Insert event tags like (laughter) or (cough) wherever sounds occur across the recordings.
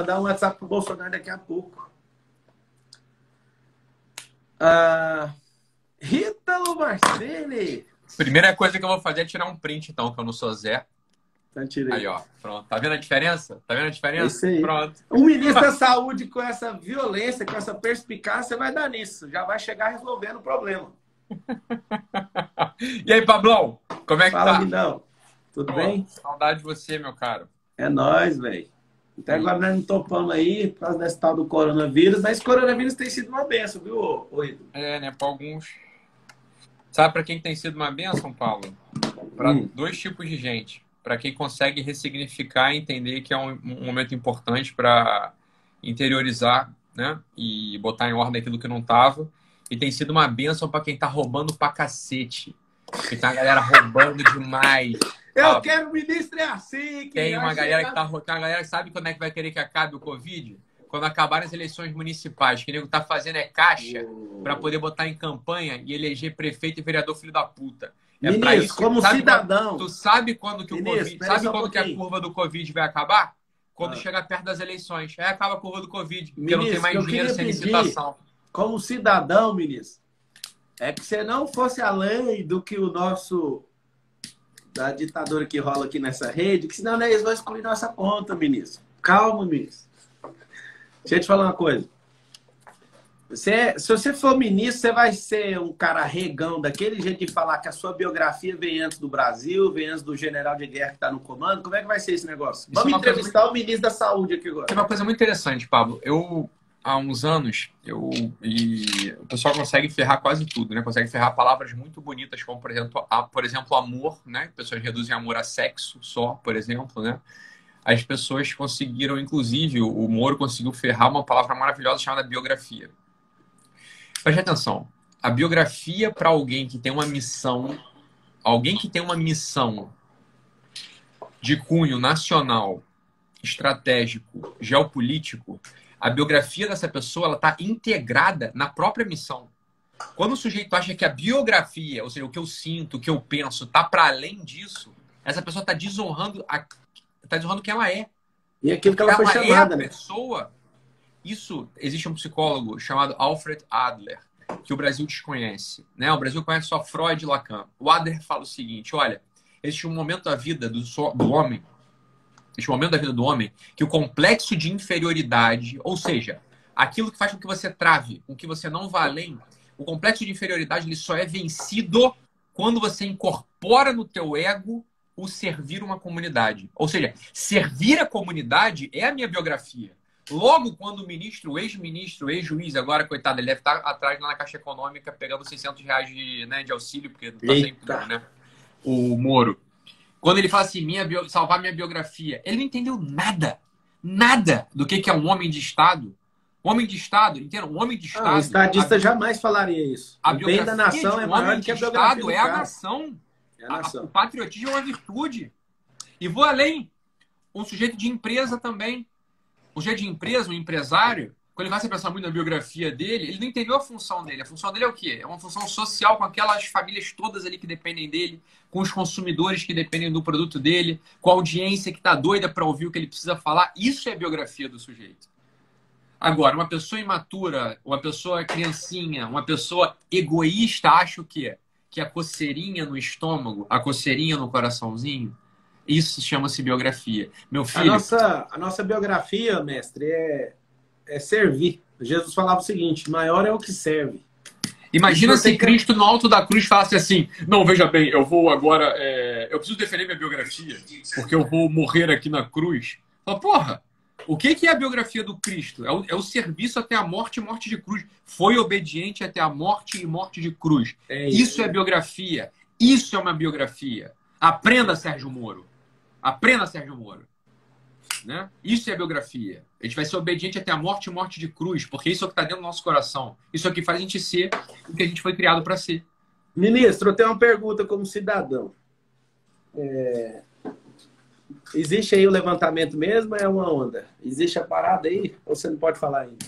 mandar um WhatsApp pro Bolsonaro daqui a pouco. Ah, Rítalo Marcelli. Primeira coisa que eu vou fazer é tirar um print, então, que eu não sou Zé. Então, tirei. Aí, ó. Pronto. Tá vendo a diferença? Tá vendo a diferença? Pronto. O ministro da Saúde, com essa violência, com essa perspicácia, vai dar nisso. Já vai chegar resolvendo o problema. (laughs) E aí, Pablão? Como é que Fala, tá? Guidão. Tudo Pô, bem? Saudade de você, meu caro. É nóis, velho. Até agora nós não topamos aí por causa desse tal do coronavírus, mas coronavírus tem sido uma benção, viu, Edu? É, né? Pra alguns. Sabe pra quem tem sido uma benção, Paulo? Pra Hum. dois tipos de gente. Pra quem consegue ressignificar e entender que é um, um momento importante pra interiorizar, né? E botar em ordem aquilo que não tava. E tem sido uma benção pra quem tá roubando pra cacete. Porque tem uma galera roubando demais. Eu Ah, quero ministro é assim. Que Tem uma vai galera que tá. uma galera sabe quando é que vai querer que acabe o Covid? Quando acabarem as eleições municipais. Que o nego tá fazendo é caixa pra poder botar em campanha e eleger prefeito e vereador filho da puta. É pra Ministro, isso. como Sabe cidadão. Tu sabe quando que o Ministro, Covid. Sabe só um quando que a curva do Covid vai acabar? Quando Ah. chegar perto das eleições. Aí acaba a curva do Covid. Porque não tem Ministro, mais dinheiro sem licitação. como cidadão, ministro, é que você não fosse além do que o nosso da ditadura que rola aqui nessa rede, que senão né, eles vão excluir nossa conta, ministro. Calma, ministro. Deixa eu te falar uma coisa. Você, se você for ministro, você vai ser um cara regão, daquele jeito de falar que a sua biografia vem antes do Brasil, vem antes do general de guerra que está no comando. Como é que vai ser esse negócio? Isso Vamos é uma coisa entrevistar o ministro da Saúde aqui agora. Tem uma coisa muito interessante, Pablo. Eu, há uns anos, eu e o pessoal consegue ferrar quase tudo, né? Consegue ferrar palavras muito bonitas, como, por exemplo, a, por exemplo amor, né? Pessoas reduzem amor a sexo só, por exemplo, né? As pessoas conseguiram, inclusive, o Moro conseguiu ferrar uma palavra maravilhosa chamada biografia. Preste atenção. A biografia para alguém que tem uma missão, alguém que tem uma missão de cunho nacional, estratégico, geopolítico, a biografia dessa pessoa ela está integrada na própria missão. Quando o sujeito acha que a biografia, ou seja, o que eu sinto, o que eu penso, está para além disso, essa pessoa está desonrando, a, tá desonrando quem ela é. E aquilo que ela foi é chamada, a né? pessoa. Isso, existe um psicólogo chamado Alfred Adler, que o Brasil desconhece. Né? O Brasil conhece só Freud e Lacan. O Adler fala o seguinte: olha, existe um momento da vida do, so- do homem, existe um momento da vida do homem que o complexo de inferioridade, ou seja, aquilo que faz com que você trave, com que você não vá além, o complexo de inferioridade ele só é vencido quando você incorpora no teu ego o servir uma comunidade. Ou seja, servir a comunidade é a minha biografia. Logo, quando o ministro, o ex-ministro, o ex-juiz, agora, coitado, ele deve estar atrás lá na Caixa Econômica pegando 600 reais de, né, de auxílio, porque não tá Eita. sempre, né? O Moro. Quando ele fala assim, minha bio- salvar minha biografia, ele não entendeu nada. Nada do que que é um homem de Estado. Homem de Estado, entenda? Um homem de Estado. Ah, o estadista a- jamais falaria isso. a o bem da biografia nação é um maior homem do que a de biografia Estado do é a nação. É a A- O nação. patriotismo é uma virtude. E vou além. Um sujeito de empresa também. Um sujeito de empresa, um empresário, quando ele vai se pensar muito na biografia dele, ele não entendeu a função dele. A função dele é o quê? É uma função social com aquelas famílias todas ali que dependem dele, com os consumidores que dependem do produto dele, com a audiência que está doida para ouvir o que ele precisa falar. Isso é a biografia do sujeito. Agora, uma pessoa imatura, uma pessoa criancinha, uma pessoa egoísta acha o quê? Que a coceirinha no estômago, a coceirinha no coraçãozinho, isso chama-se biografia. Meu A filho, nossa, a nossa biografia, mestre, é, é servir. Jesus falava o seguinte: maior é o que serve. imagina se Cristo no alto da cruz falasse assim: Não, veja bem, eu vou agora, é, eu preciso defender minha biografia, porque eu vou morrer aqui na cruz. Fala, porra, o que é a biografia do Cristo? É o, é o serviço até a morte e morte de cruz. Foi obediente até a morte e morte de cruz. É Isso é biografia. Isso é uma biografia. Aprenda, Sérgio Moro. Aprenda, Sérgio Moro. Né? Isso é biografia. A gente vai ser obediente até a morte e morte de cruz, porque isso é o que está dentro do nosso coração. Isso é o que faz a gente ser o que a gente foi criado para ser. Ministro, eu tenho uma pergunta como cidadão. É, Existe aí o levantamento mesmo ou é uma onda? Existe a parada aí? Ou você não pode falar ainda?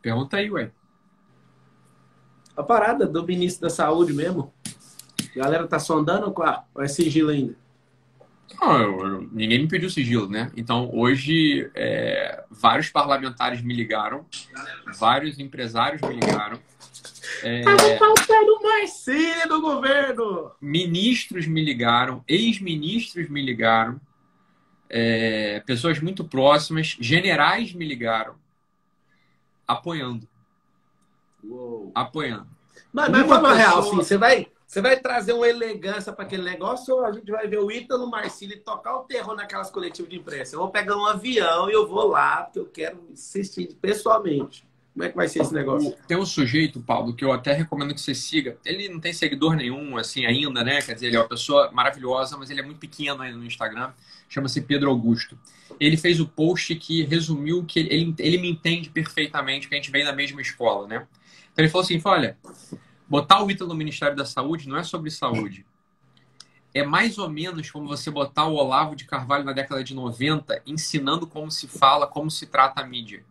Pergunta aí, ué. A parada do ministro da Saúde mesmo. A galera tá sondando ou qual? Ou é sigilo ainda? Não, eu, eu, ninguém me pediu sigilo, né? Então, hoje, é, vários parlamentares me ligaram, vários empresários me ligaram. É, Tava faltando mais do governo! Ministros me ligaram, ex-ministros me ligaram, é, pessoas muito próximas, generais me ligaram, apoiando. Uou. Apoiando. Mas, mas vamos real, assim, você vai você vai trazer uma elegância para aquele negócio ou a gente vai ver o Ítalo Marcili tocar o terror naquelas coletivas de imprensa? Eu vou pegar um avião e eu vou lá, porque eu quero assistir pessoalmente. Como é que vai ser esse negócio? Tem um sujeito, Paulo, que eu até recomendo que você siga. Ele não tem seguidor nenhum, assim, ainda, né? Quer dizer, ele é uma pessoa maravilhosa, mas ele é muito pequeno ainda no Instagram. Chama-se Pedro Augusto. Ele fez o post que resumiu que ele, ele me entende perfeitamente, que a gente vem da mesma escola, né? Então ele falou assim: olha, Botar o Ítalo no Ministério da Saúde não é sobre saúde. É mais ou menos como você botar o Olavo de Carvalho na década de 90 ensinando como se fala, como se trata a mídia.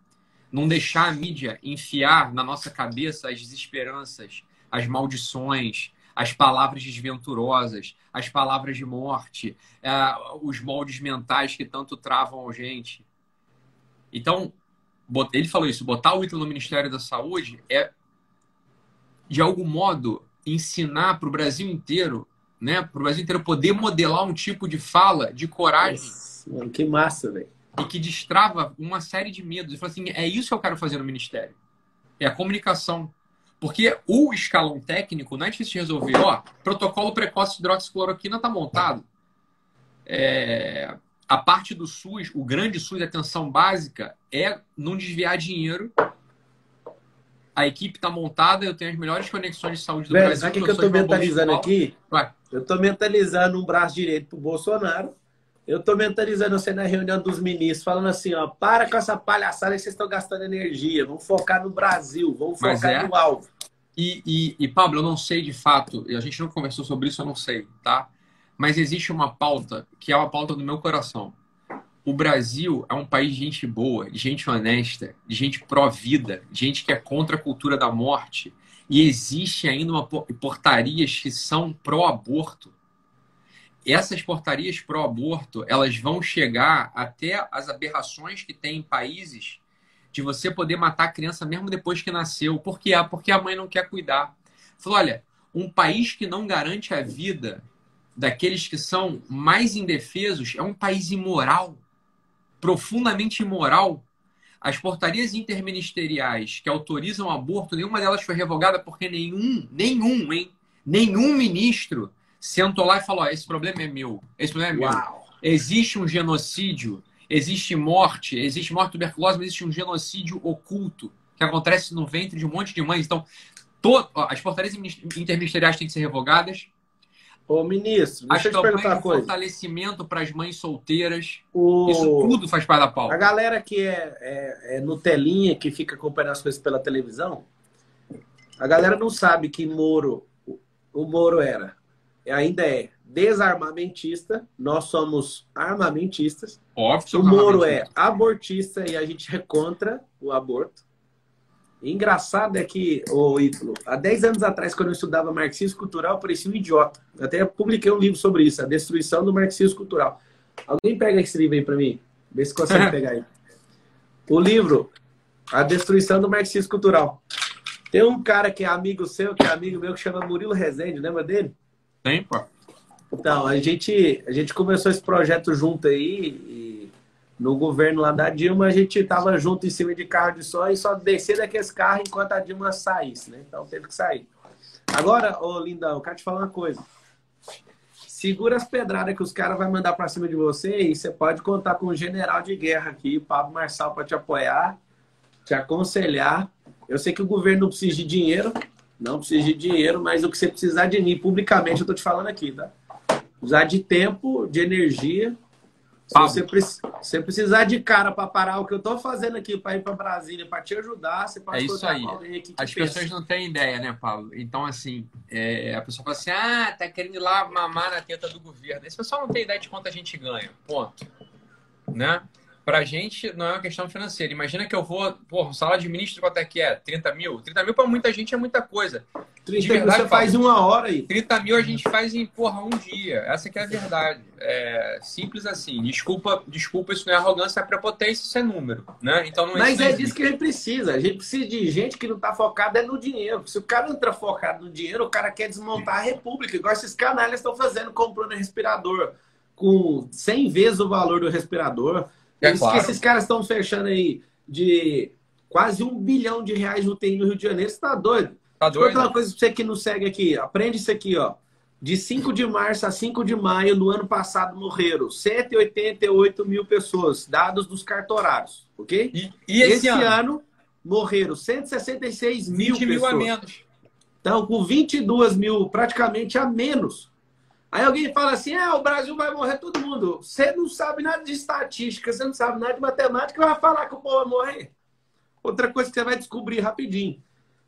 Não deixar a mídia enfiar na nossa cabeça as desesperanças, as maldições, as palavras desventurosas, as palavras de morte, uh, os moldes mentais que tanto travam a gente. Então, ele falou isso: botar o Ítalo no Ministério da Saúde é de algum modo, ensinar para o Brasil inteiro, né? Para o Brasil inteiro poder modelar um tipo de fala, de coragem. Nossa, mano, que massa, velho. E que destrava uma série de medos. E fala assim: é isso que eu quero fazer no ministério. É a comunicação. Porque o escalão técnico não é difícil de resolver. Ó, protocolo precoce de hidroxicloroquina está montado. É, a parte do SUS, o grande SUS, atenção básica, é não desviar dinheiro a equipe está montada, eu tenho as melhores conexões de saúde do Velho, Brasil. Sabe o que eu estou mentalizando aqui? Vai. Eu estou mentalizando um braço direito para o Bolsonaro. Eu estou mentalizando você na reunião dos ministros, falando assim, ó, para com essa palhaçada que vocês estão gastando energia. Vamos focar no Brasil, vamos focar é. no alvo. E, e, e, Pablo, eu não sei de fato, a gente não conversou sobre isso, eu não sei, tá? Mas existe uma pauta que é uma pauta do meu coração o Brasil é um país de gente boa, de gente honesta, de gente pró-vida, gente que é contra a cultura da morte. E existe ainda uma portarias que são pró-aborto. Essas portarias pró-aborto, elas vão chegar até as aberrações que tem em países de você poder matar a criança mesmo depois que nasceu. Por quê? Porque a mãe não quer cuidar. Falou, olha, um país que não garante a vida daqueles que são mais indefesos é um país imoral profundamente imoral, as portarias interministeriais que autorizam o aborto, nenhuma delas foi revogada porque nenhum, nenhum, hein? Nenhum ministro sentou lá e falou: esse problema é meu, esse problema é meu. Uau. Existe um genocídio, existe morte, existe morte tuberculose, mas existe um genocídio oculto que acontece no ventre de um monte de mães. Então, to... as portarias interministeriais têm que ser revogadas, Ô, ministro, deixa As eu te perguntar uma coisa. fortalecimento para as mães solteiras. O... Isso tudo faz parte da pauta. A galera que é, é, é Nutelinha, que fica acompanhando as coisas pela televisão, a galera não sabe que Moro, o Moro era, ainda é desarmamentista, nós somos armamentistas. Óbvio, o Moro é abortista e a gente é contra o aborto. Engraçado é que, ô Ítalo, há 10 anos atrás, quando eu estudava marxismo cultural, eu parecia um idiota. Eu até publiquei um livro sobre isso, a destruição do marxismo cultural. Alguém pega esse livro aí para mim? Vê se consegue (laughs) pegar aí. O livro, A Destruição do Marxismo Cultural. Tem um cara que é amigo seu, que é amigo meu, que chama Murilo Rezende, lembra dele? Tem, pô. Então, a gente, a gente começou esse projeto junto aí no governo lá da Dilma, a gente estava junto em cima de carro de som e só descer daqueles carros enquanto a Dilma saísse, né? Então teve que sair. Agora, ô Lindão, eu quero te falar uma coisa. Segura as pedradas que os caras vão mandar para cima de você e você pode contar com o general de guerra aqui, o Pablo Marçal, para te apoiar, te aconselhar. Eu sei que o governo não precisa de dinheiro, não precisa de dinheiro, mas o que você precisar de mim, publicamente, eu tô te falando aqui, tá? Usar de tempo, de energia, se você, você, precisar de cara para parar o que eu estou fazendo aqui para ir para Brasília, para te ajudar, você pode é isso aí. As pensa. pessoas não têm ideia, né, Paulo? Então, assim, é, a pessoa fala assim: ah, tá querendo ir lá mamar na teta do governo. Esse pessoal não tem ideia de quanto a gente ganha. Ponto. Né? Pra gente não é uma questão financeira. Imagina que eu vou, porra, um salário de ministro quanto é que é? 30 mil? 30 mil para muita gente é muita coisa. 30 verdade, mil você faz uma hora aí. 30 mil a gente faz em, porra, um dia. Essa que é a verdade. É simples assim. Desculpa, desculpa, isso não é arrogância, é prepotência, isso é número. Né? Então não é Mas é disso que a gente precisa. A gente precisa de gente que não está focada é no dinheiro. Se o cara está focado no dinheiro, o cara quer desmontar a república, igual esses canalhas estão fazendo, comprando respirador com 100 vezes o valor do respirador. É Isso claro. que esses caras estão fechando aí de quase um bilhão de reais no UTI no Rio de Janeiro. Você está doido? Tá doido? Uma coisa para você que não segue aqui. Aprende isso aqui, ó. De 5 de março a 5 de maio do ano passado morreram 188 mil pessoas, dados dos cartorários, ok? E, e esse, esse ano? ano? morreram 166 mil 20 mil a menos. Então, com 22 mil praticamente a menos. Aí alguém fala assim: é, o Brasil vai morrer todo mundo. Você não sabe nada de estatística, você não sabe nada de matemática, vai falar que o povo vai morrer. Outra coisa que você vai descobrir rapidinho.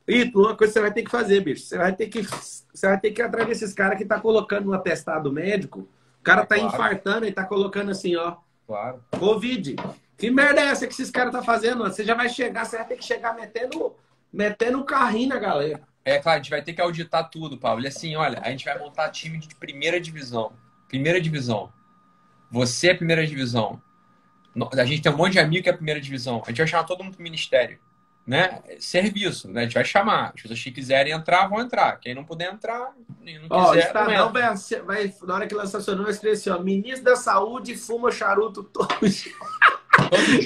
Ito, uma coisa que você vai ter que fazer, bicho. Você vai ter que, você vai ter que ir atrás desses caras que tá colocando no atestado médico. O cara tá claro. infartando e tá colocando assim, ó. Claro. Covid. Que merda é essa que esses caras tá fazendo? Você já vai chegar, você vai ter que chegar metendo, metendo um carrinho na galera. É claro, a gente vai ter que auditar tudo, Pablo. E assim, olha, a gente vai montar time de primeira divisão. Primeira divisão. Você é primeira divisão. A gente tem um monte de amigo que é primeira divisão. A gente vai chamar todo mundo pro ministério né, serviço, né? A gente vai chamar. As pessoas que quiserem entrar, vão entrar. Quem não puder entrar, não ó, quiser, Estadão vai, vai, na hora que lançar seu nome, vai escrever assim, ó, ministro da Saúde fuma charuto todo dia.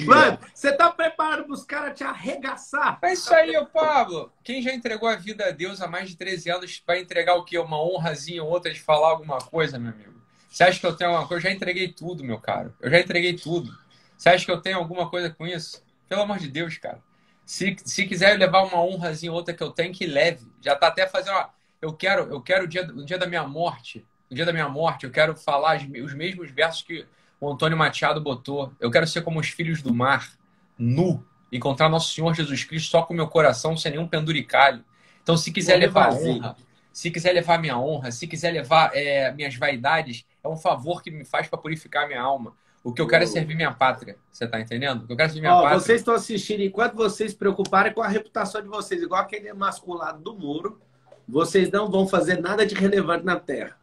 Mano, você tá preparado pros caras te arregaçar? É isso aí, ô Pablo. Quem já entregou a vida a Deus há mais de 13 anos vai entregar o quê? Uma honrazinha ou outra de falar alguma coisa, meu amigo? Você acha que eu tenho alguma coisa? Eu já entreguei tudo, meu caro. Eu já entreguei tudo. Você acha que eu tenho alguma coisa com isso? Pelo amor de Deus, cara. Se, se quiser levar uma honrazinha outra que eu tenho, que leve. Já tá até fazendo. Ó, eu quero, eu quero o dia, o dia da minha morte. No dia da minha morte, eu quero falar os mesmos versos que o Antônio Machado botou. Eu quero ser como os filhos do mar, nu, encontrar nosso Senhor Jesus Cristo só com meu coração, sem nenhum penduricalho. Então, se quiser levar honra, se quiser levar minha honra, se quiser levar é, minhas vaidades, é um favor que me faz para purificar minha alma. O que eu quero é servir minha pátria. Você tá entendendo? O que eu quero é servir minha Ó, pátria. Vocês estão assistindo, enquanto vocês se preocuparem com a reputação de vocês, igual aquele masculado do muro, vocês não vão fazer nada de relevante na Terra.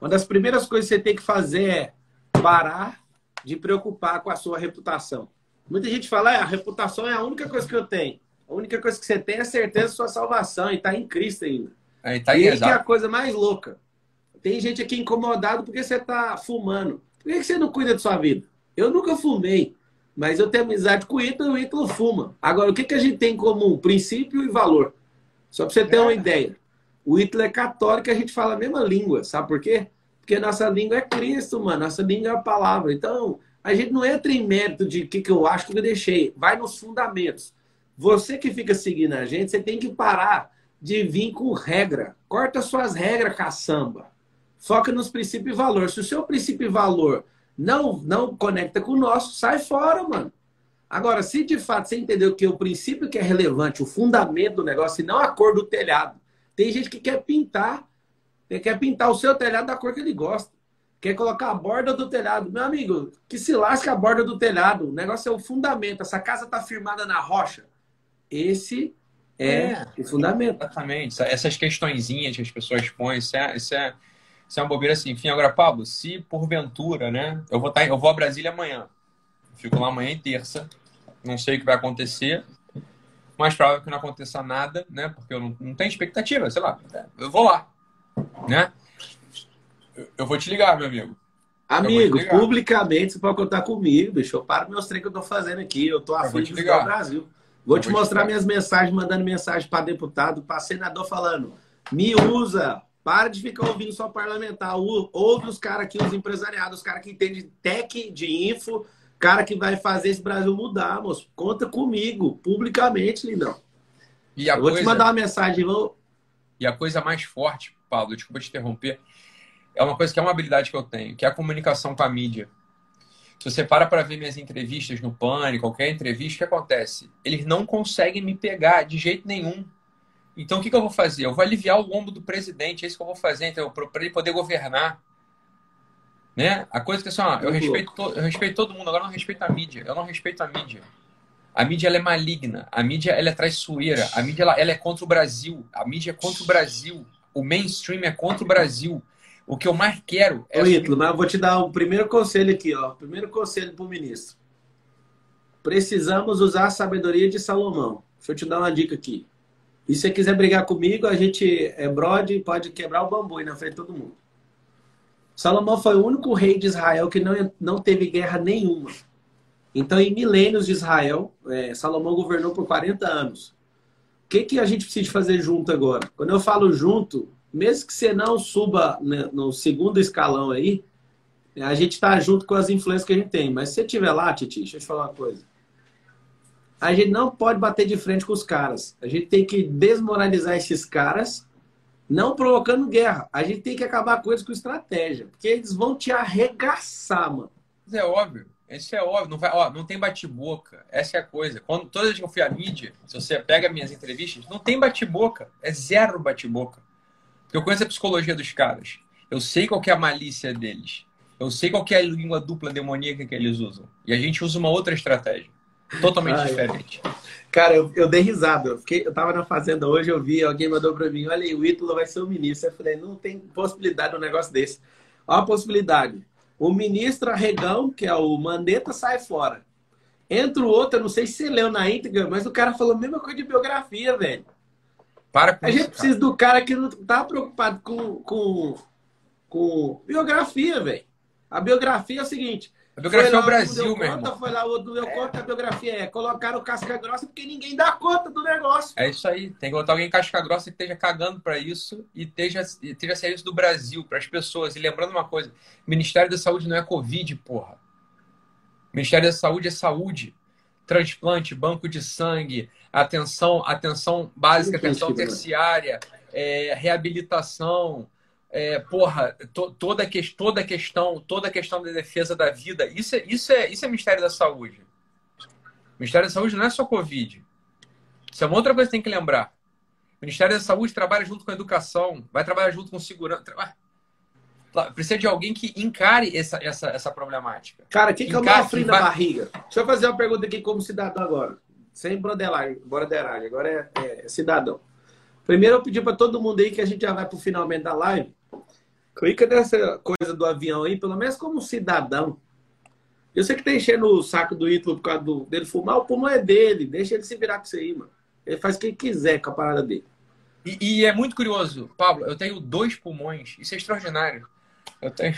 Uma das primeiras coisas que você tem que fazer é parar de preocupar com a sua reputação. Muita gente fala, ah, a reputação é a única coisa que eu tenho. A única coisa que você tem é a certeza da sua salvação e está em Cristo ainda. Aí, tá aí, e aí que é a coisa mais louca. Tem gente aqui incomodado porque você está fumando. Por que você não cuida de sua vida? Eu nunca fumei, mas eu tenho amizade com o Ítalo e o Ítalo fuma. Agora, o que, que a gente tem em comum? Princípio e valor. Só para você ter é. uma ideia. O Ítalo é católico e a gente fala a mesma língua. Sabe por quê? Porque nossa língua é Cristo, mano. Nossa língua é a palavra. Então, a gente não entra em mérito de o que, que eu acho que eu deixei. Vai nos fundamentos. Você que fica seguindo a gente, você tem que parar de vir com regra. Corta suas regras, caçamba. Foca nos princípios e valor. Se o seu princípio e valor não, não conecta com o nosso, sai fora, mano. Agora, se de fato você entendeu que o princípio que é relevante, o fundamento do negócio, e não a cor do telhado. Tem gente que quer pintar, quer pintar o seu telhado da cor que ele gosta. Quer colocar a borda do telhado. Meu amigo, que se lasque a borda do telhado. O negócio é o fundamento. Essa casa está firmada na rocha. Esse é, é, o fundamento. Exatamente. Essas questõezinhas que as pessoas põem, isso é, isso é isso é uma bobeira assim. Enfim, agora, Pablo, se porventura, né? Eu vou, tá eu vou a Brasília amanhã. Fico lá amanhã e terça. Não sei o que vai acontecer. Mais provável que não aconteça nada, né? Porque eu não, não tenho expectativa, sei lá. Eu vou lá, né? Eu, vou te ligar, meu amigo. Amigo, publicamente você pode contar comigo, bicho. Eu paro meus treinos que eu tô fazendo aqui. Eu tô afim de ligar o Brasil. Vou eu te vou mostrar te minhas mensagens, mandando mensagem para deputado, para senador falando: me usa, para de ficar ouvindo só parlamentar. Ouve os caras aqui, os empresariados, os caras que entendem tech de info, cara que vai fazer esse Brasil mudar, moço. Conta comigo, publicamente, lindão. E a Eu coisa... vou te mandar uma mensagem. Vou... E a coisa mais forte, Paulo, desculpa te interromper, é uma coisa que é uma habilidade que eu tenho, que é a comunicação com a mídia. Se você para para ver minhas entrevistas no Pânico, qualquer entrevista, o que acontece? Eles não conseguem me pegar de jeito nenhum. Então, o que, que eu vou fazer? Eu vou aliviar o lombo do presidente, é isso que eu vou fazer, então, para ele poder governar. Né? A coisa que assim, ó, eu, respeito to, eu respeito todo mundo, agora eu não respeito a mídia. Eu não respeito a mídia. A mídia ela é maligna, a mídia ela é traiçoeira, a mídia ela, ela é contra o Brasil, a mídia é contra o Brasil, o mainstream é contra o Brasil. O que eu mais quero é. Ô, Ítalo, mas eu vou te dar um primeiro conselho aqui, ó. Primeiro conselho para o ministro. Precisamos usar a sabedoria de Salomão. Deixa eu te dar uma dica aqui. E se você quiser brigar comigo, a gente é brode e pode quebrar o bambu aí na frente de todo mundo. Salomão foi o único rei de Israel que não, não teve guerra nenhuma. Então, em milênios de Israel, é, Salomão governou por 40 anos. Que, que a gente precisa fazer junto agora? Quando eu falo junto, mesmo que você não suba né, no segundo escalão aí, a gente está junto com as influências que a gente tem. Mas se você estiver lá, Titi, deixa eu te falar uma coisa. A gente não pode bater de frente com os caras. A gente tem que desmoralizar esses caras, não provocando guerra. A gente tem que acabar com eles com estratégia. Porque eles vão te arregaçar, mano. Isso é óbvio. Isso é óbvio. Não, vai, ó, não tem bate-boca. Essa é a coisa. Quando, toda vez que eu fui à mídia, se você pega minhas entrevistas, não tem bate-boca. É zero bate-boca. Porque eu conheço a psicologia dos caras. Eu sei qual é a malícia deles. Eu sei qual é a língua dupla demoníaca que eles usam. E a gente usa uma outra estratégia. Totalmente Ai, diferente. Cara, eu, eu dei risada. Eu, fiquei, eu tava na fazenda hoje, eu vi, alguém mandou para mim, olha aí, o Ítalo vai ser o ministro. Eu falei, não tem possibilidade de um negócio desse. Olha a possibilidade. O ministro Arregão, que é o Mandetta, sai fora. Entra o outro, eu não sei se você leu na íntegra, mas o cara falou a mesma coisa de biografia, velho. Para com A gente precisa do cara que não tá preocupado com, com, com biografia, velho. A biografia é o seguinte. A biografia é o Brasil, meu irmão. Foi lá, o outro deu é. conta, a biografia é colocaram casca grossa porque ninguém dá conta do negócio. É isso aí. Tem que botar alguém casca grossa que esteja cagando para isso e esteja, esteja serviço do Brasil, para as pessoas. E lembrando uma coisa: Ministério da Saúde não é Covid, porra. Ministério da Saúde é saúde. Transplante, banco de sangue, atenção, atenção básica, atenção terciária, é, reabilitação, é, porra, to, toda, que, toda questão, toda questão da defesa da vida, isso é, isso é, isso é Ministério da Saúde. O Ministério da Saúde não é só Covid. Isso é uma outra coisa que tem que lembrar. O Ministério da Saúde trabalha junto com a educação, vai trabalhar junto com segurança. Precisa de alguém que encare essa, essa, essa problemática. Cara, o que, é o frio da barriga? Deixa eu fazer uma pergunta aqui como cidadão agora. Sem broderagem, broderagem. Agora é, é cidadão. Primeiro eu pedi para todo mundo aí que a gente já vai para o finalmente da live. Clica nessa coisa do avião aí, pelo menos como cidadão. Eu sei que tá enchendo o saco do Ítalo por causa do, dele fumar, o pulmão é dele. Deixa ele se virar com isso aí, mano. Ele faz o que ele quiser com a parada dele. E, e, é muito curioso, Pablo, eu tenho dois pulmões. Isso é extraordinário. Eu tenho,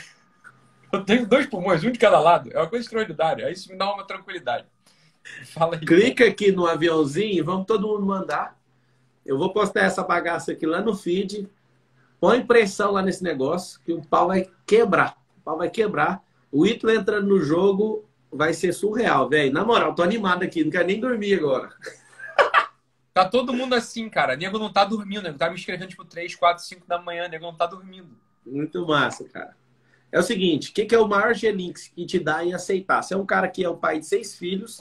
(laughs) eu tenho dois pulmões, um de cada lado. É uma coisa extraordinária. Isso me dá uma tranquilidade. (laughs) Fala aí. Clica aqui no aviãozinho e vamos todo mundo mandar. Eu vou postar essa bagaça aqui lá no feed. Põe pressão lá nesse negócio que o pau vai quebrar. O pau vai quebrar. O Ítalo entrando no jogo vai ser surreal, velho. Na moral, tô animado aqui. Não quero nem dormir agora. (laughs) Tá todo mundo assim, cara. Nego não tá dormindo. Nego tá me escrevendo tipo 3, 4, 5 da manhã. Nego não tá dormindo. Muito massa, cara. É o seguinte, o que, que, é o maior gelinx que te dá em aceitar? Você é um cara que é um pai de seis filhos,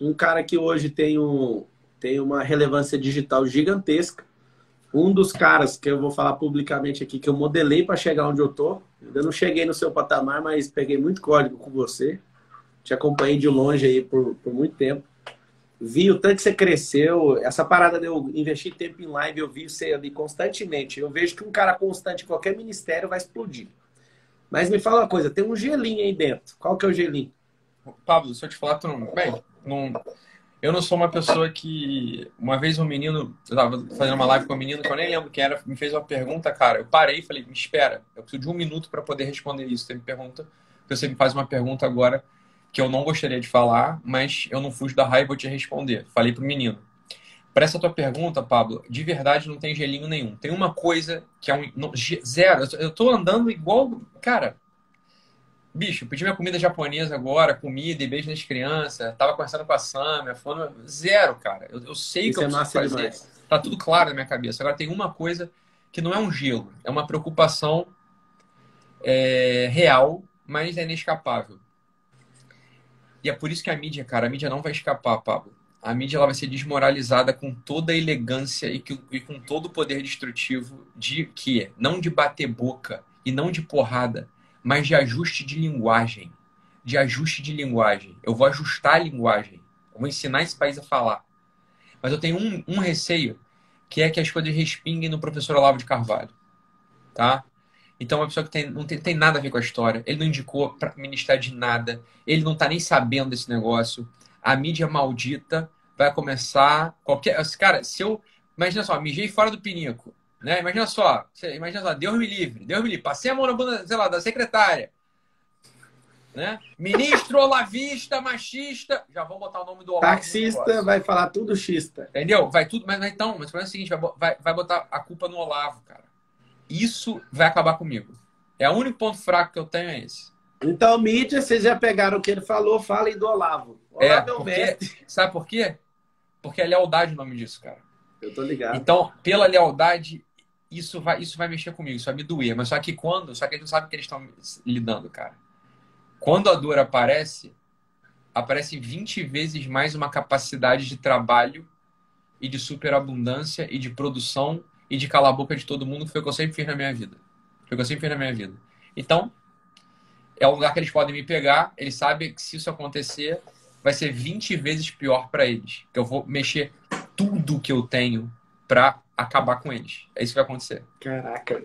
um cara que hoje tem, um, tem uma relevância digital gigantesca. Um dos caras que eu vou falar publicamente aqui, que eu modelei para chegar onde eu tô. Eu não cheguei no seu patamar, mas peguei muito código com você. Te acompanhei de longe aí por, por muito tempo. Vi o tanto que você cresceu. Essa parada de eu investir tempo em live, eu vi você ali constantemente. Eu vejo que um cara constante em qualquer ministério vai explodir. Mas me fala uma coisa, tem um gelinho aí dentro. Qual que é o gelinho? Pablo, se eu te falar, tu não... Bem, não... Eu não sou uma pessoa que. Uma vez um menino, eu tava fazendo uma live com um menino que eu nem lembro quem era, me fez uma pergunta, cara. Eu parei e falei, me espera, eu preciso de um minuto para poder responder isso. Você me pergunta, você me faz uma pergunta agora que eu não gostaria de falar, mas eu não fujo da raiva vou te responder. Falei pro menino. Para essa tua pergunta, Pablo, de verdade não tem gelinho nenhum. Tem uma coisa que é um. Zero. Eu tô andando igual. Cara, Bicho, pedi minha comida japonesa agora, comida e beijo nas crianças. Tava conversando com a Samia, falando zero, cara. Eu, eu sei Isso que eu é preciso fazer. Demais. Tá tudo claro na minha cabeça. Agora tem uma coisa que não é um gelo, é uma preocupação é, real, mas é inescapável. E é por isso que a mídia, cara, a mídia não vai escapar, Pablo. A mídia ela vai ser desmoralizada com toda a elegância e, que, e com todo o poder destrutivo de que não de bater boca e não de porrada, mas de ajuste de linguagem. De ajuste de linguagem. Eu vou ajustar a linguagem. Eu vou ensinar esse país a falar. Mas eu tenho um, um receio, que é que as coisas respinguem no professor Olavo de Carvalho. Tá? Então, uma pessoa que tem, não tem, tem, nada a ver com a história, ele não indicou para ministério de nada, ele não está nem sabendo desse negócio. A mídia maldita vai começar. qualquer Cara, se eu. Imagina só, mijei fora do pinico. Né? Imagina só, imagina só, Deus me livre, Deus me livre. Passei a mão na bunda, sei lá, da secretária. Né? Ministro (laughs) olavista, machista. Já vou botar o nome do Olavo. Taxista vai falar tudo xista. Entendeu? Vai tudo, mas então, mas o problema é o seguinte: vai, vai botar a culpa no Olavo, cara. Isso vai acabar comigo. É o único ponto fraco que eu tenho é esse. Então, mídia, vocês já pegaram o que ele falou, falem do Olavo. Olavo é, é porque, Sabe por quê? Porque é lealdade o nome disso, cara. Eu tô ligado. Então, pela lealdade, isso vai, isso vai mexer comigo, isso vai me doer. Mas só que quando, só que eles não sabem que eles estão lidando, cara. Quando a dor aparece, aparece 20 vezes mais uma capacidade de trabalho e de superabundância e de produção e de calar a boca de todo mundo, que foi o que eu sempre fiz na minha vida. Foi o que eu sempre fiz na minha vida. Então, é um lugar que eles podem me pegar, eles sabem que se isso acontecer, vai ser 20 vezes pior para eles. Que eu vou mexer tudo que eu tenho para acabar com eles. É isso que vai acontecer. Caraca,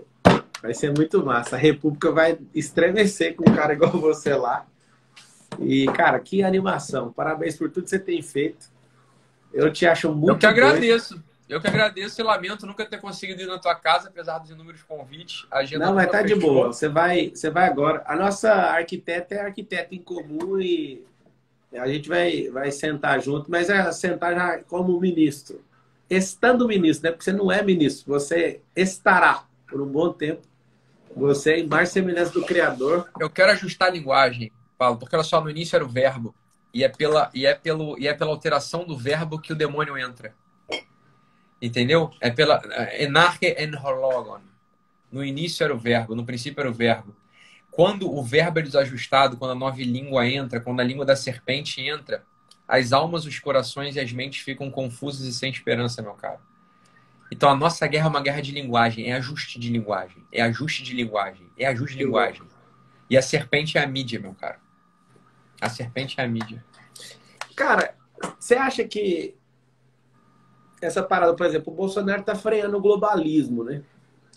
Vai ser muito massa. A República vai estremecer com um cara igual você lá. E, cara, que animação. Parabéns por tudo que você tem feito. Eu te acho muito. Eu que agradeço. Doido. Eu que agradeço e lamento nunca ter conseguido ir na tua casa, apesar dos inúmeros convites. A agenda Não, mas tá de boa. Você vai, você vai agora. A nossa arquiteta é arquiteta em comum e a gente vai, vai sentar junto, mas é sentar já como ministro. Estando ministro, né? Porque você não é ministro, você estará por um bom tempo. Você é mais semelhança do Criador. Eu quero ajustar a linguagem, Paulo, porque olha só, no início era o verbo. E é pela, e é pelo, e é pela alteração do verbo que o demônio entra. Entendeu? É pela enarche en hologon. No início era o verbo, no princípio era o verbo. Quando o verbo é desajustado, quando a nova língua entra, quando a língua da serpente entra, as almas, os corações e as mentes ficam confusas e sem esperança, meu caro. Então a nossa guerra é uma guerra de linguagem, é ajuste de linguagem, é ajuste de linguagem, é ajuste de linguagem. E a serpente é a mídia, meu caro. A serpente é a mídia. Cara, você acha que essa parada, por exemplo, o Bolsonaro tá freando o globalismo, né?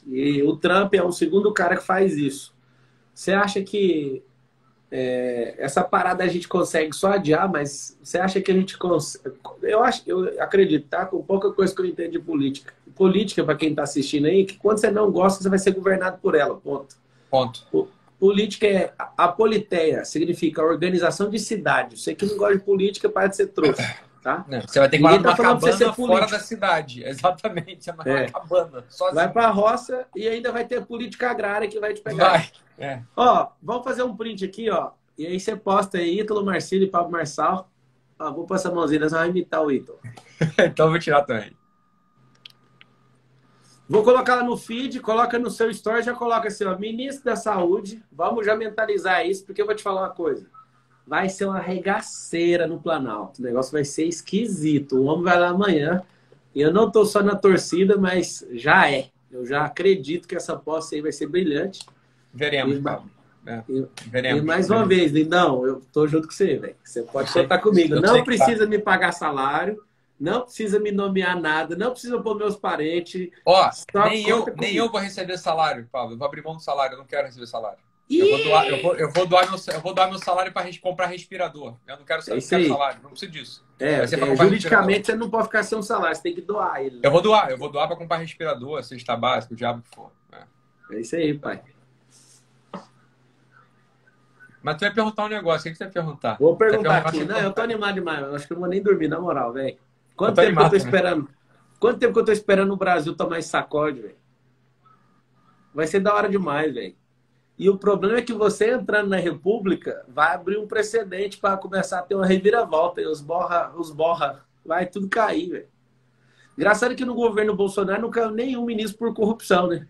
E o Trump é um segundo cara que faz isso. Você acha que é, essa parada a gente consegue só adiar, mas você acha que a gente consegue. Eu, acho, eu acredito, tá? Com pouca coisa que eu entendo de política. Política, para quem está assistindo aí, que quando você não gosta, você vai ser governado por ela. Ponto. Ponto. Política é. A politeia significa organização de cidade. Você que não gosta de política, para de ser trouxa. Tá? Não, você vai ter que morar numa tá cabana fora da cidade. (laughs) Exatamente. É uma é. cabana. Sozinho. Vai para a roça e ainda vai ter política agrária que vai te pegar. Vai. É. Ó, vamos fazer um print aqui, ó. E aí você posta aí, Ítalo Marcílio e Pablo Marçal. Ó, vou passar a mãozinha, nós vamos imitar o Ítalo. (laughs) então eu vou tirar também. Vou colocar lá no feed, coloca no seu story, já coloca assim, ó, ministro da saúde, vamos já mentalizar isso, porque eu vou te falar uma coisa. Vai ser uma regaceira no Planalto. O negócio vai ser esquisito. O homem vai lá amanhã. E eu não estou só na torcida, mas já é. Eu já acredito que essa posse aí vai ser brilhante. Veremos, e, Pablo. É. E, veremos, e mais veremos. uma vez, Lindão, eu tô junto com você, velho. Você pode contar comigo. não precisa tá. me pagar salário, não precisa me nomear nada, não precisa pôr meus parentes. Ó, nem eu, nem eu vou receber salário, Pablo. Eu vou abrir mão do salário, eu não quero receber salário. Eu vou, doar, eu, vou, eu, vou doar meu, eu vou doar meu salário para comprar respirador. Eu não quero, é não quero salário, não preciso disso. É, é juridicamente você não pode ficar sem um salário, você tem que doar ele. Eu vou doar, eu vou doar para comprar respirador, cesta básica, o diabo que for. É. é isso aí, pai. Mas tu ia perguntar um negócio, o que você ia perguntar? Vou perguntar aqui. Não, eu tô animado demais. Acho que eu não vou nem dormir, na moral, velho. Quanto tempo animado, que eu tô esperando? Né? Quanto tempo que eu tô esperando o Brasil tomar esse sacode, velho? Vai ser da hora demais, velho. E o problema é que você entrando na República vai abrir um precedente para começar a ter uma reviravolta. E os borra, os borra, vai tudo cair, velho. Engraçado que no governo Bolsonaro não caiu nenhum ministro por corrupção, né?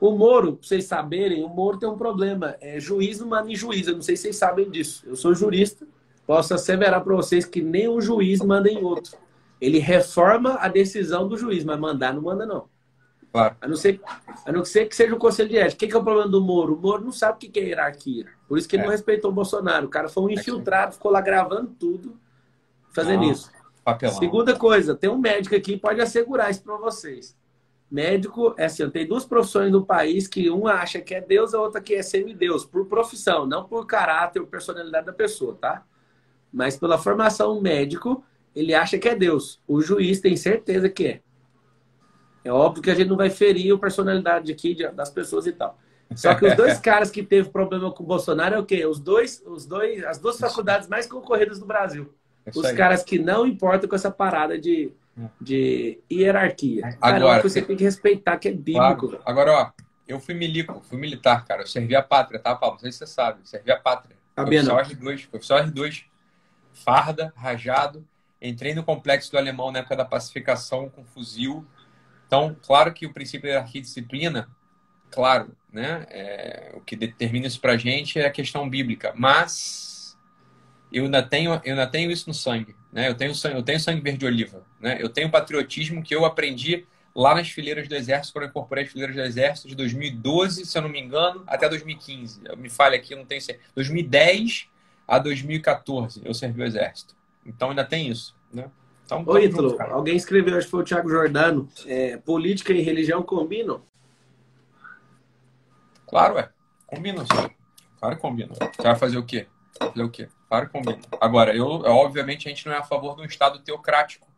O Moro, pra vocês saberem, o Moro tem um problema. É, juiz não manda em juiz. Eu não sei se vocês sabem disso. Eu sou jurista. Posso asseverar para vocês que nem um juiz manda em outro. Ele reforma a decisão do juiz, mas mandar não manda, não. Claro. A não ser, a não ser que seja o conselho de ética. O que é o problema do Moro? O Moro não sabe o que é hierarquia. Por isso que ele é. não respeitou o Bolsonaro. O cara foi um infiltrado, ficou lá gravando tudo. fazendo Ah, isso. Papelão. Segunda coisa, tem um médico aqui que pode assegurar isso para vocês. Médico, é assim, tem duas profissões no país que uma acha que é Deus, a outra que é semideus, por profissão, não por caráter ou personalidade da pessoa, tá? Mas pela formação médico, ele acha que é Deus. O juiz tem certeza que é. É óbvio que a gente não vai ferir a personalidade aqui das pessoas e tal. Só que os dois (laughs) caras que teve problema com o Bolsonaro é o quê? Os dois, os dois, as duas faculdades mais concorridas do Brasil. É Os caras que não importam com essa parada de, de hierarquia. Cara, Agora- é coisa que você tem que respeitar, que é bíblico. Claro. Agora, ó, eu fui milico, fui militar, cara. Eu servi a pátria, tá, Paulo? Não sei se você sabe. Servi a pátria. Sabia oficial não. R2, fui oficial R2. Farda, rajado. Entrei no complexo do alemão na época da pacificação com fuzil. Então, claro que o princípio da hierarquia e disciplina, claro, né? é, o que determina isso pra gente é a questão bíblica. Mas eu ainda tenho, eu ainda tenho isso no sangue, né? Eu tenho sangue, eu tenho sangue verde oliva, né? Eu tenho patriotismo que eu aprendi lá nas fileiras do Exército, quando eu incorporei as fileiras do Exército de 2012, se eu não me engano, até 2015. Eu me falha aqui, não tenho certeza. 2010 a 2014 eu servi o Exército. Então ainda tem isso, né? Então, Ô, Ítalo, alguém escreveu, acho que foi o Thiago Jordano, é, política e religião combinam? Claro, é. Combina, sim. Claro que combina. Você vai fazer o quê? Fazer o quê? Que combina. Agora, eu, obviamente, a gente não é a favor de um Estado teocrático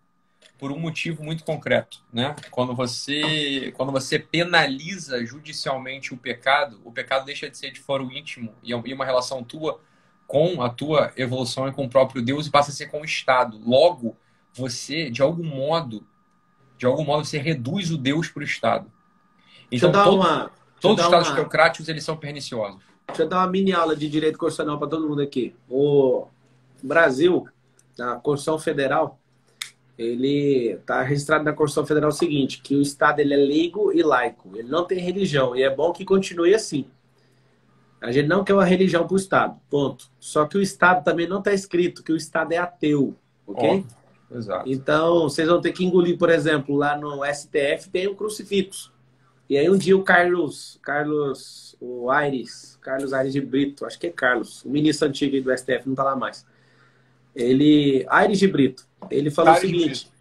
por um motivo muito concreto, né? Quando você, quando você penaliza judicialmente o pecado, o pecado deixa de ser de foro íntimo e é uma relação tua com a tua evolução e com o próprio Deus e passa a ser com o Estado. Logo, você, de algum modo, de algum modo, você reduz o Deus para o Estado. Então, todo- uma, todos os estados uma- teocráticos, eles são perniciosos. Deixa eu dar uma mini aula de direito constitucional para todo mundo aqui. O Brasil, na Constituição Federal, ele está registrado na Constituição Federal o seguinte, que o Estado ele é leigo e laico. Ele não tem religião e é bom que continue assim. A gente não quer uma religião para o Estado, ponto. Só que o Estado também não está escrito que o Estado é ateu, ok? Exato. Então, vocês vão ter que engolir, por exemplo, lá no STF tem um crucifixo. E aí um dia o Carlos, Carlos, o Aires, Carlos Aires de Brito, acho que é Carlos, o ministro antigo aí do STF, não tá lá mais. Ele, Aires de Brito, ele falou Aires o seguinte,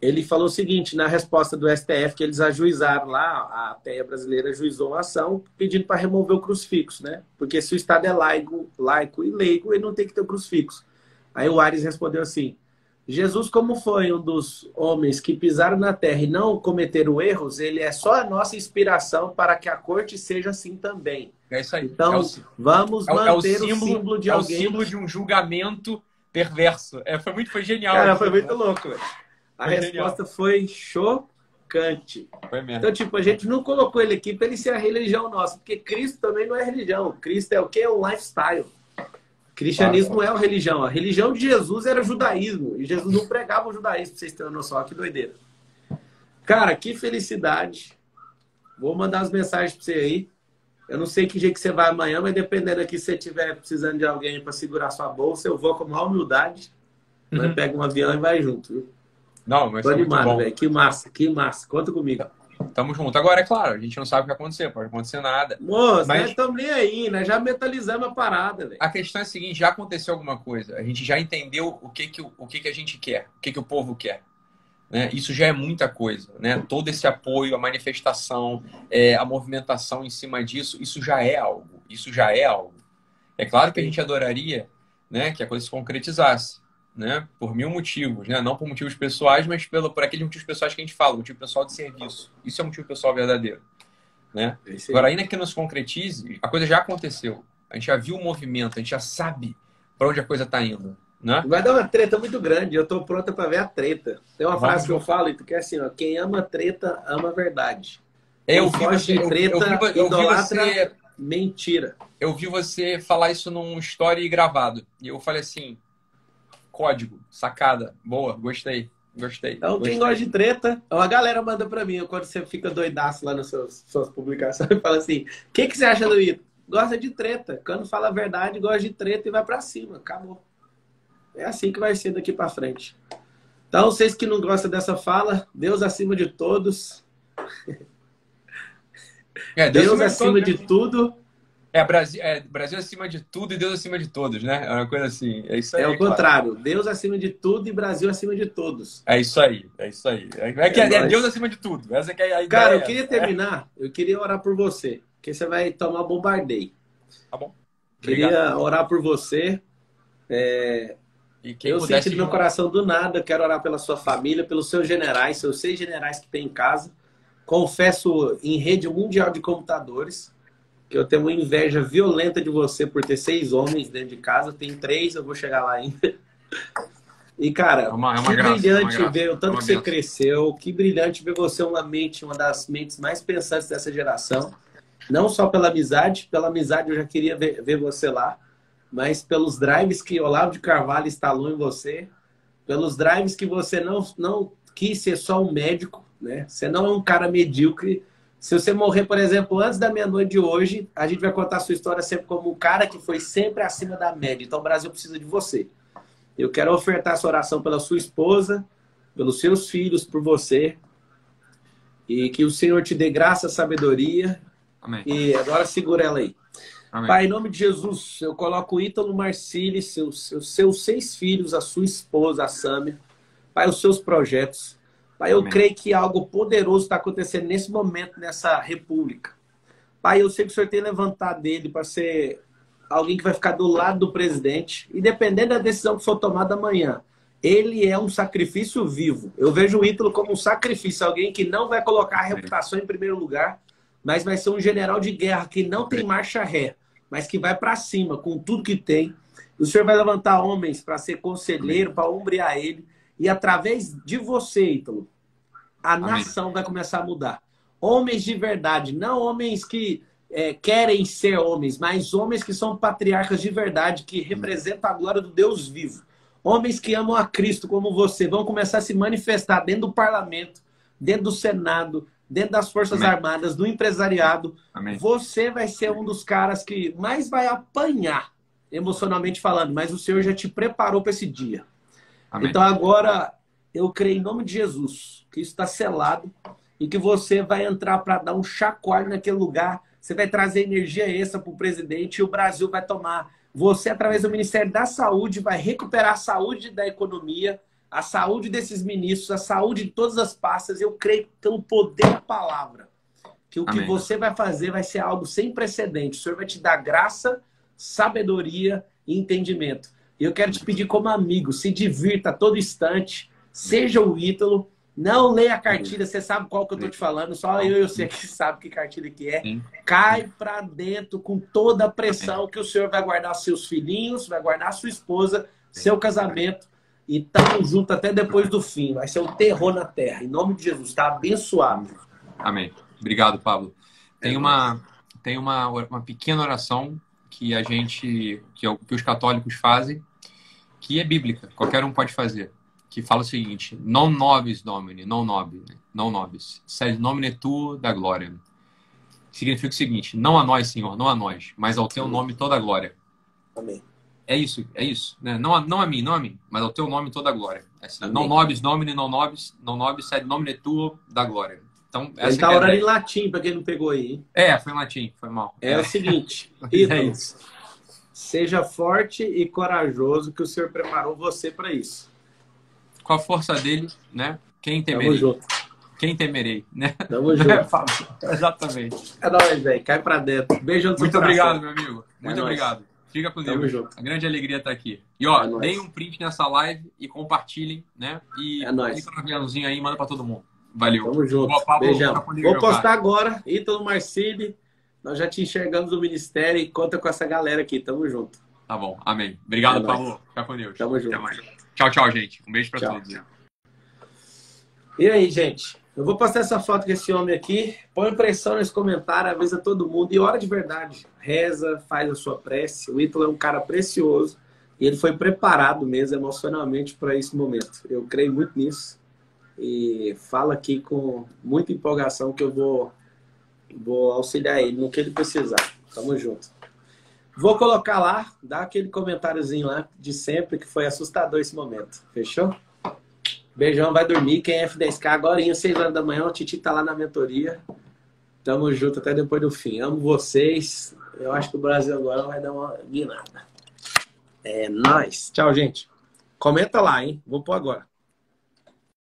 ele falou o seguinte na resposta do STF que eles ajuizaram lá, a TEA brasileira ajuizou uma ação pedindo para remover o crucifixo, né? Porque se o Estado é laico, laico e leigo, ele não tem que ter o crucifixo. Aí o Ares respondeu assim: Jesus, como foi um dos homens que pisaram na terra e não cometeram erros, ele é só a nossa inspiração para que a corte seja assim também. É isso aí. Então, é o, vamos é o- é o manter o símbolo, símbolo de é o alguém. símbolo de um julgamento perverso. É, foi muito foi genial. Cara, foi muito né? louco, velho. A Foi resposta foi chocante. Foi mesmo. Então, tipo, a gente não colocou ele aqui para ele ser a religião nossa, porque Cristo também não é religião. Cristo é o quê? É um lifestyle. Cristianismo não é uma religião. A religião de Jesus era judaísmo. E Jesus não pregava o judaísmo, pra vocês terem noção. Que doideira. Cara, que felicidade. Vou mandar as mensagens pra você aí. Eu não sei que jeito que você vai amanhã, mas dependendo aqui, se você estiver precisando de alguém para segurar sua bolsa, eu vou com maior humildade. Uhum. pega um avião e vai junto. Viu? Não, mas Tô é animado, velho. Que massa, que massa. Conta comigo. Tamo junto. Agora, é claro, a gente não sabe o que vai acontecer, pode acontecer nada. Moço, Mas- nós estamos nem aí, nós já mentalizamos a parada, velho. A questão é a seguinte, já aconteceu alguma coisa. A gente já entendeu o que que, o que, que a gente quer, o que, que o povo quer. Né? Isso já é muita coisa. Né? Todo esse apoio, a manifestação, é, a movimentação em cima disso, isso já é algo. Isso já é algo. É claro que a gente adoraria né, que a coisa se concretizasse. Né? Por mil motivos. Né? Não por motivos pessoais, mas pelo, por aqueles motivos pessoais que a gente fala, motivo pessoal de serviço. Isso é um motivo pessoal verdadeiro. Né? É aí. Agora, ainda que não se concretize, a coisa já aconteceu. A gente já viu o movimento, a gente já sabe para onde a coisa está indo. Né? Vai dar uma treta muito grande. Eu tô pronta para ver a treta. Tem uma Vamos frase que eu falo, que é assim, ó, quem ama treta, ama a verdade. Eu Quem vi você, de eu, treta, eu vi, vo- eu vi você, Mentira. eu vi você falar isso num story gravado. E eu falei assim: código, sacada, boa, gostei, gostei. Então, gostei. quem gosta de treta, a galera manda para mim, quando você fica doidaço lá nas suas, suas publicações, (laughs) fala assim, o que, que você acha do Ito? Gosta de treta. Quando fala a verdade, gosta de treta e vai para cima. Acabou. É assim que vai ser daqui para frente. Então, vocês que não gostam dessa fala, Deus acima de todos, É, Deus, acima de acima tudo, de tudo. É Brasil, é Brasil acima de tudo e Deus acima de todos, né? É uma coisa assim. É isso aí. É o claro. contrário. Deus acima de tudo e Brasil acima de todos. É isso aí. É isso aí. É, que é, é Deus acima de tudo. Essa é a ideia. Cara, eu queria terminar. Eu queria orar por você. Porque você vai tomar bombardeio. Tá bom. Obrigado. Queria orar por você. É... eu senti no meu coração do nada. Quero orar pela sua família, pelos seus generais, seus seis generais que tem em casa. Confesso em rede mundial de computadores que eu tenho uma inveja violenta de você por ter seis homens dentro de casa. Tem três, eu vou chegar lá ainda. E, cara, é uma, é uma que graça, brilhante é ver o tanto é que você cresceu, que brilhante ver você uma mente, uma das mentes mais pensantes dessa geração. Não só pela amizade, pela amizade eu já queria ver, ver você lá, mas pelos drives que Olavo de Carvalho instalou em você, pelos drives que você não, não quis ser só um médico, né? Você não é um cara medíocre, se você morrer, por exemplo, antes da meia-noite de hoje, a gente vai contar a sua história sempre como um cara que foi sempre acima da média. Então o Brasil precisa de você. Eu quero ofertar essa oração pela sua esposa, pelos seus filhos, por você. E que o Senhor te dê graça, sabedoria. Amém. E agora segura ela aí. Amém. Pai, em nome de Jesus, eu coloco o Ítalo Marcili, seus, seus, seus seis filhos, a sua esposa, a Sâmia. Pai, os seus projetos. Pai, eu Amém. creio que algo poderoso está acontecendo nesse momento, nessa república. Pai, eu sei que o Senhor tem levantado ele para ser alguém que vai ficar do lado do presidente, e dependendo da decisão que for tomada amanhã, ele é um sacrifício vivo. Eu vejo o Ítalo como um sacrifício, alguém que não vai colocar a reputação em primeiro lugar, mas vai ser um general de guerra que não tem marcha ré, mas que vai para cima com tudo que tem. O Senhor vai levantar homens para ser conselheiro, para ombrear ele. E através de você, Ítalo, a Amém. nação vai começar a mudar. Homens de verdade, não homens que é, querem ser homens, mas homens que são patriarcas de verdade, que representam a glória do Deus vivo. Homens que amam a Cristo como você vão começar a se manifestar dentro do parlamento, dentro do Senado, dentro das Forças Amém. Armadas, do empresariado. Amém. Você vai ser um dos caras que mais vai apanhar, emocionalmente falando, mas o Senhor já te preparou para esse dia. Amém. Então agora eu creio em nome de Jesus que isso está selado e que você vai entrar para dar um chacoalho naquele lugar. Você vai trazer energia extra para o presidente e o Brasil vai tomar. Você, através do Ministério da Saúde, vai recuperar a saúde da economia, a saúde desses ministros, a saúde de todas as pastas. Eu creio pelo poder da palavra que o Amém. que você vai fazer vai ser algo sem precedente. O Senhor vai te dar graça, sabedoria e entendimento. E eu quero te pedir como amigo, se divirta a todo instante, seja o Ítalo, não leia a cartilha, você sabe qual que eu tô te falando, só eu e você que sabe que cartilha que é. Cai para dentro com toda a pressão que o Senhor vai guardar seus filhinhos, vai guardar sua esposa, seu casamento e tamo junto até depois do fim. Vai ser um terror na terra. Em nome de Jesus, tá abençoado. Amém. Obrigado, Pablo. Tem uma tem uma, uma pequena oração que a gente que, é que os católicos fazem que é bíblica, qualquer um pode fazer, que fala o seguinte: non nobis domini, non nobis, non nobis, sed nomine tu da glória. Significa o seguinte: não a nós, Senhor, não a nós, mas ao teu nome toda a glória. Amém. É isso, é isso. Né? Não, a, não a mim, não a mim, mas ao teu nome toda a glória. É assim, non nobis domini, non nobis, non nobis, sed nomine tu da glória. Então, Ele está é orando em latim, para quem não pegou aí. É, foi em latim, foi mal. É, é. o seguinte, (laughs) é isso. Seja forte e corajoso, que o Senhor preparou você para isso. Com a força dele, né? Quem temerei? Tamo junto. Quem temerei, né? Tamo (laughs) junto. (laughs) Exatamente. É nóis, velho. Cai pra dentro. Beijo no Muito obrigado, meu amigo. Muito é obrigado. Fica com Deus. Junto. A grande alegria estar aqui. E ó, é deem um print nessa live e compartilhem, né? E é nóis. clica no aviãozinho aí e manda pra todo mundo. Valeu. Tamo junto. Boa, Beijão. Vou postar agora. Ítalo Marcili. Nós já te enxergamos no ministério e conta com essa galera aqui. Tamo junto. Tá bom. Amém. Obrigado, é Pablo. Fica com Deus. Tamo junto. Tchau, tchau, gente. Um beijo pra tchau. todos. E aí, gente? Eu vou postar essa foto com esse homem aqui. Põe pressão nesse comentário, avisa todo mundo. E hora de verdade. Reza, faz a sua prece. O Ítalo é um cara precioso. E ele foi preparado mesmo emocionalmente para esse momento. Eu creio muito nisso. E fala aqui com muita empolgação que eu vou Vou auxiliar ele no que ele precisar. Tamo junto. Vou colocar lá, dá aquele comentáriozinho lá de sempre, que foi assustador esse momento. Fechou? Beijão, vai dormir. Quem é F10K agora, 6 horas da manhã, o Titi tá lá na mentoria. Tamo junto até depois do fim. Amo vocês. Eu acho que o Brasil agora vai dar uma guinada. É nóis. Tchau, gente. Comenta lá, hein? Vou pôr agora.